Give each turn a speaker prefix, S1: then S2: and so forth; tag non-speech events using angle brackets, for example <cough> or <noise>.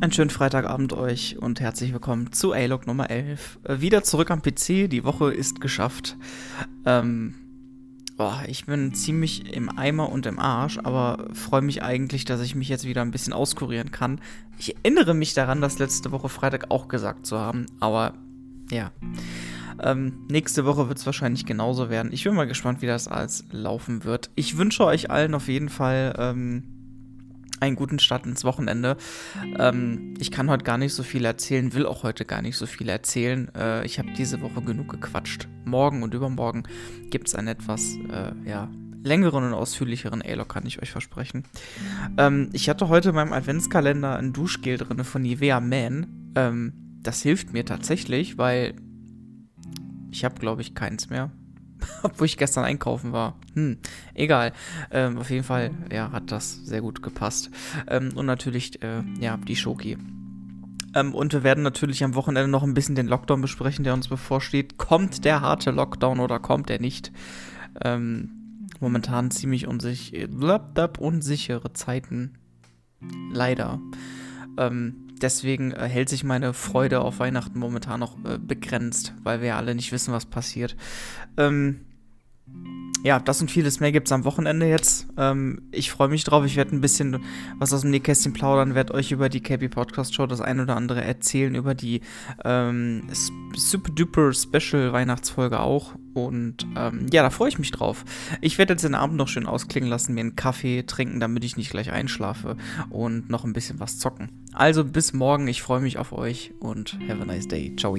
S1: Einen schönen Freitagabend euch und herzlich willkommen zu A-Log Nummer 11. Äh, wieder zurück am PC, die Woche ist geschafft. Ähm, boah, ich bin ziemlich im Eimer und im Arsch, aber freue mich eigentlich, dass ich mich jetzt wieder ein bisschen auskurieren kann. Ich erinnere mich daran, das letzte Woche Freitag auch gesagt zu haben, aber ja. Ähm, nächste Woche wird es wahrscheinlich genauso werden. Ich bin mal gespannt, wie das alles laufen wird. Ich wünsche euch allen auf jeden Fall ähm, einen guten Start ins Wochenende. Ähm, ich kann heute gar nicht so viel erzählen, will auch heute gar nicht so viel erzählen. Äh, ich habe diese Woche genug gequatscht. Morgen und übermorgen gibt es einen etwas, äh, ja, längeren und ausführlicheren A-Log, kann ich euch versprechen. Ähm, ich hatte heute in meinem Adventskalender ein Duschgel drin von Nivea Man. Ähm, das hilft mir tatsächlich, weil ich habe, glaube ich, keins mehr. <laughs> Obwohl ich gestern einkaufen war. Hm, egal. Ähm, auf jeden Fall, ja, hat das sehr gut gepasst. Ähm, und natürlich, äh, ja, die Schoki. Ähm, und wir werden natürlich am Wochenende noch ein bisschen den Lockdown besprechen, der uns bevorsteht. Kommt der harte Lockdown oder kommt er nicht? Ähm, momentan ziemlich unsich unsichere Zeiten. Leider. Ähm, deswegen äh, hält sich meine Freude auf Weihnachten momentan noch äh, begrenzt, weil wir ja alle nicht wissen, was passiert. Ähm, ja, das und vieles mehr gibt es am Wochenende jetzt. Ähm, ich freue mich drauf. Ich werde ein bisschen was aus dem Nähkästchen plaudern, werde euch über die KB Podcast Show das ein oder andere erzählen, über die ähm, Super Duper Special Weihnachtsfolge auch. Und ähm, ja, da freue ich mich drauf. Ich werde jetzt den Abend noch schön ausklingen lassen, mir einen Kaffee trinken, damit ich nicht gleich einschlafe und noch ein bisschen was zocken. Also bis morgen, ich freue mich auf euch und have a nice day. Ciao.